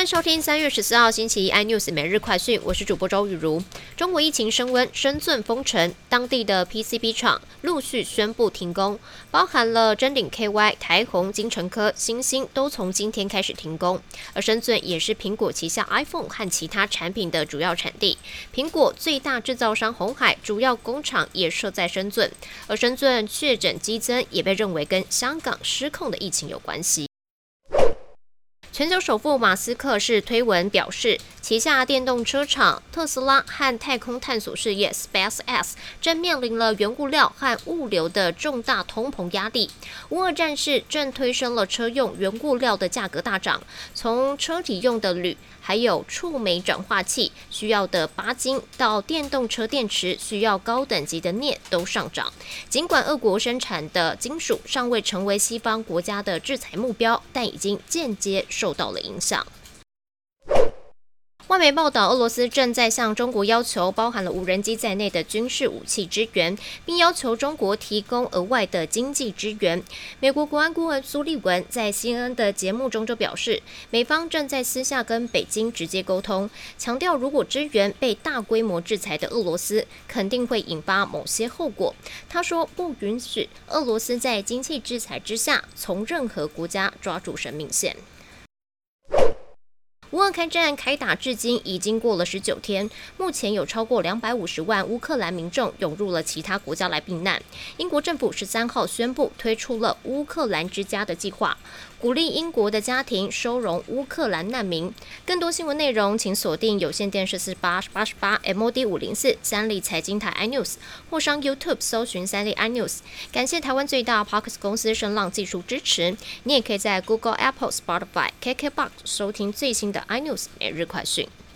欢迎收听三月十四号星期一 iNews 每日快讯，我是主播周雨茹。中国疫情升温，深圳封城，当地的 PCB 厂陆续宣布停工，包含了臻鼎 KY、台虹、金城科、星星都从今天开始停工。而深圳也是苹果旗下 iPhone 和其他产品的主要产地，苹果最大制造商红海主要工厂也设在深圳，而深圳确诊激增也被认为跟香港失控的疫情有关系。全球首富马斯克是推文表示，旗下电动车厂特斯拉和太空探索事业 SpaceX 正面临了原物料和物流的重大通膨压力。乌俄战事正推升了车用原物料的价格大涨，从车体用的铝。还有触媒转化器需要的钯金，到电动车电池需要高等级的镍都上涨。尽管俄国生产的金属尚未成为西方国家的制裁目标，但已经间接受受到了影响。外媒报道，俄罗斯正在向中国要求包含了无人机在内的军事武器支援，并要求中国提供额外的经济支援。美国国安顾问苏利文在 CNN 的节目中就表示，美方正在私下跟北京直接沟通，强调如果支援被大规模制裁的俄罗斯，肯定会引发某些后果。他说，不允许俄罗斯在经济制裁之下从任何国家抓住生命线。乌俄开战开打至今已经过了十九天，目前有超过两百五十万乌克兰民众涌入了其他国家来避难。英国政府十三号宣布推出了乌克兰之家的计划，鼓励英国的家庭收容乌克兰难民。更多新闻内容，请锁定有线电视四八八十八 MOD 五零四三立财经台 iNews，或上 YouTube 搜寻三立 iNews。感谢台湾最大 Parks 公司声浪技术支持。你也可以在 Google、Apple、Spotify、KKBox 收听最新的的。iNews 每日快讯。